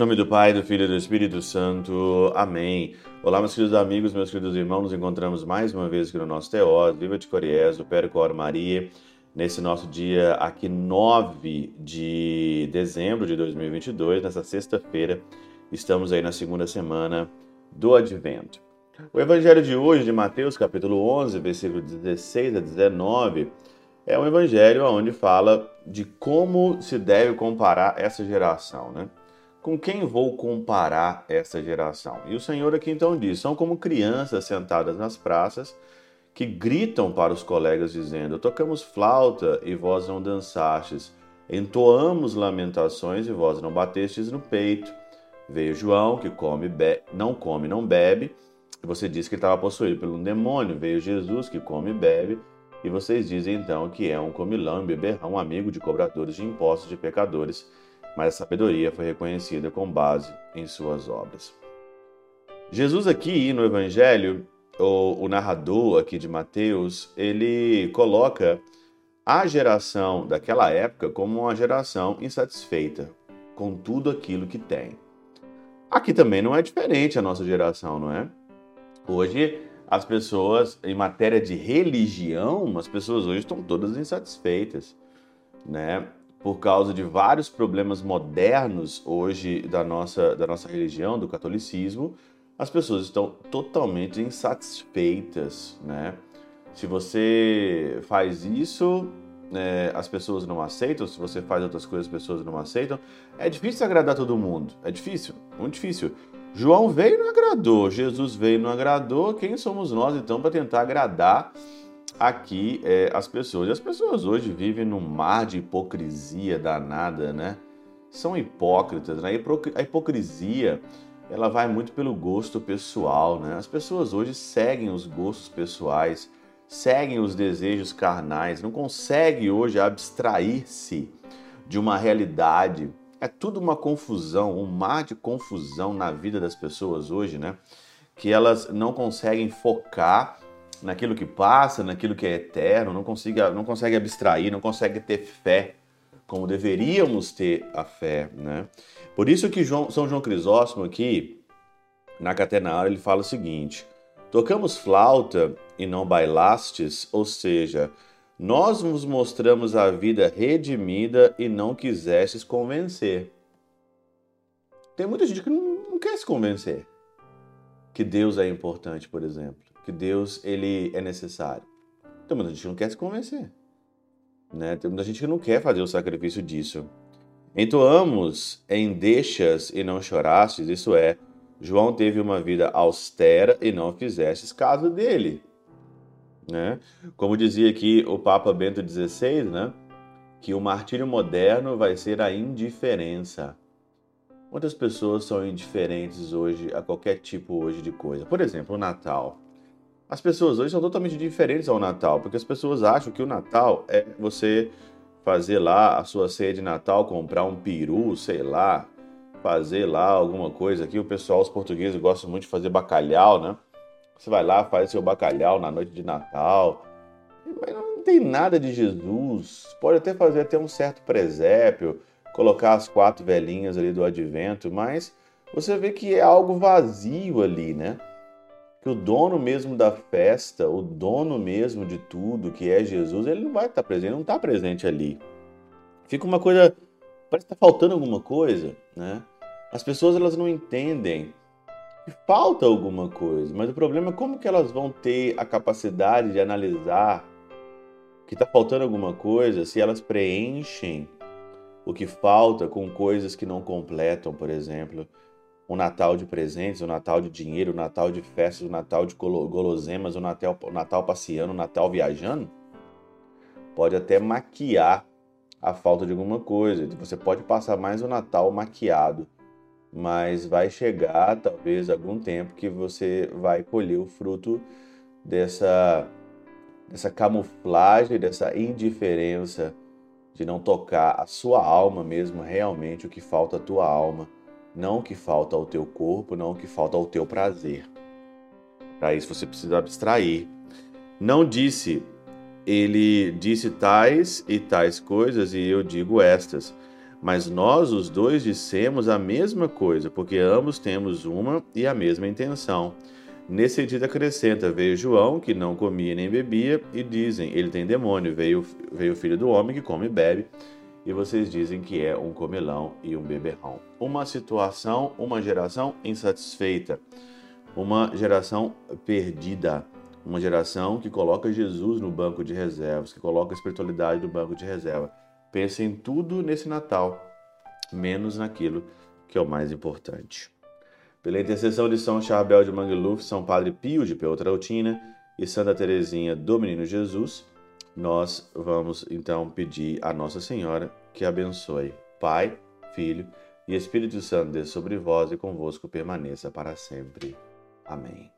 Nome do Pai, do Filho e do Espírito Santo. Amém. Olá, meus queridos amigos, meus queridos irmãos. Nos encontramos mais uma vez aqui no nosso Teós, Viva de Coriés, do Percor Maria, nesse nosso dia aqui 9 de dezembro de 2022, nessa sexta-feira. Estamos aí na segunda semana do Advento. O evangelho de hoje, de Mateus, capítulo 11, versículo 16 a 19, é um evangelho onde fala de como se deve comparar essa geração, né? Com quem vou comparar essa geração? E o Senhor aqui então diz: são como crianças sentadas nas praças que gritam para os colegas dizendo: Tocamos flauta e vós não dançastes, entoamos lamentações e vós não batestes no peito. Veio João, que come, não come, não bebe, e você disse que estava possuído por um demônio. Veio Jesus, que come e bebe, e vocês dizem então que é um comilão e beberrão, amigo de cobradores de impostos de pecadores mas a sabedoria foi reconhecida com base em suas obras. Jesus aqui no Evangelho, o, o narrador aqui de Mateus, ele coloca a geração daquela época como uma geração insatisfeita com tudo aquilo que tem. Aqui também não é diferente a nossa geração, não é? Hoje as pessoas, em matéria de religião, as pessoas hoje estão todas insatisfeitas, né? Por causa de vários problemas modernos hoje da nossa, da nossa religião, do catolicismo, as pessoas estão totalmente insatisfeitas, né? Se você faz isso, é, as pessoas não aceitam. Se você faz outras coisas, as pessoas não aceitam. É difícil agradar todo mundo. É difícil, muito difícil. João veio e não agradou, Jesus veio e não agradou. Quem somos nós então para tentar agradar aqui é, as pessoas. E as pessoas hoje vivem num mar de hipocrisia danada, né? São hipócritas, né? A hipocrisia ela vai muito pelo gosto pessoal, né? As pessoas hoje seguem os gostos pessoais, seguem os desejos carnais, não conseguem hoje abstrair-se de uma realidade. É tudo uma confusão, um mar de confusão na vida das pessoas hoje, né? Que elas não conseguem focar naquilo que passa, naquilo que é eterno, não consegue, não consegue abstrair, não consegue ter fé como deveríamos ter a fé, né? Por isso que João, São João Crisóstomo aqui na Catenária ele fala o seguinte: tocamos flauta e não bailastes, ou seja, nós vos mostramos a vida redimida e não quisestes convencer. Tem muita gente que não, não quer se convencer que Deus é importante, por exemplo que Deus ele é necessário. Então, muita gente não quer se convencer. Né? Tem muita gente que não quer fazer o sacrifício disso. Entoamos em deixas e não chorastes, isso é, João teve uma vida austera e não fizestes caso dele. Né? Como dizia aqui o Papa Bento XVI, né? que o martírio moderno vai ser a indiferença. Quantas pessoas são indiferentes hoje a qualquer tipo hoje de coisa? Por exemplo, o Natal. As pessoas hoje são totalmente diferentes ao Natal, porque as pessoas acham que o Natal é você fazer lá a sua ceia de Natal, comprar um peru, sei lá, fazer lá alguma coisa aqui. O pessoal, os portugueses gostam muito de fazer bacalhau, né? Você vai lá, faz seu bacalhau na noite de Natal. Mas não tem nada de Jesus. Pode até fazer até um certo presépio, colocar as quatro velhinhas ali do advento, mas você vê que é algo vazio ali, né? Que o dono mesmo da festa, o dono mesmo de tudo, que é Jesus, ele não vai estar presente, não está presente ali. Fica uma coisa, parece que está faltando alguma coisa, né? As pessoas elas não entendem que falta alguma coisa, mas o problema é como que elas vão ter a capacidade de analisar que está faltando alguma coisa se elas preenchem o que falta com coisas que não completam, por exemplo um Natal de presentes, um Natal de dinheiro, um Natal de festas, um Natal de golosemas, um Natal, um Natal passeando, um Natal viajando, pode até maquiar a falta de alguma coisa. Você pode passar mais o Natal maquiado, mas vai chegar talvez algum tempo que você vai colher o fruto dessa dessa camuflagem, dessa indiferença de não tocar a sua alma mesmo, realmente o que falta a tua alma não o que falta ao teu corpo, não o que falta ao teu prazer. Para isso você precisa abstrair. Não disse, ele disse tais e tais coisas e eu digo estas. Mas nós, os dois, dissemos a mesma coisa, porque ambos temos uma e a mesma intenção. Nesse sentido, acrescenta: Veio João, que não comia nem bebia, e dizem: Ele tem demônio. Veio, veio o filho do homem, que come e bebe, e vocês dizem que é um comelão e um beberrão. Uma situação, uma geração insatisfeita, uma geração perdida, uma geração que coloca Jesus no banco de reservas, que coloca a espiritualidade no banco de reserva. Pensa em tudo nesse Natal, menos naquilo que é o mais importante. Pela intercessão de São Charbel de Mangluf, São Padre Pio de Peltrautina e Santa Teresinha do Menino Jesus, nós vamos então pedir a Nossa Senhora que abençoe Pai, Filho e Espírito Santo desça sobre vós e convosco permaneça para sempre. Amém.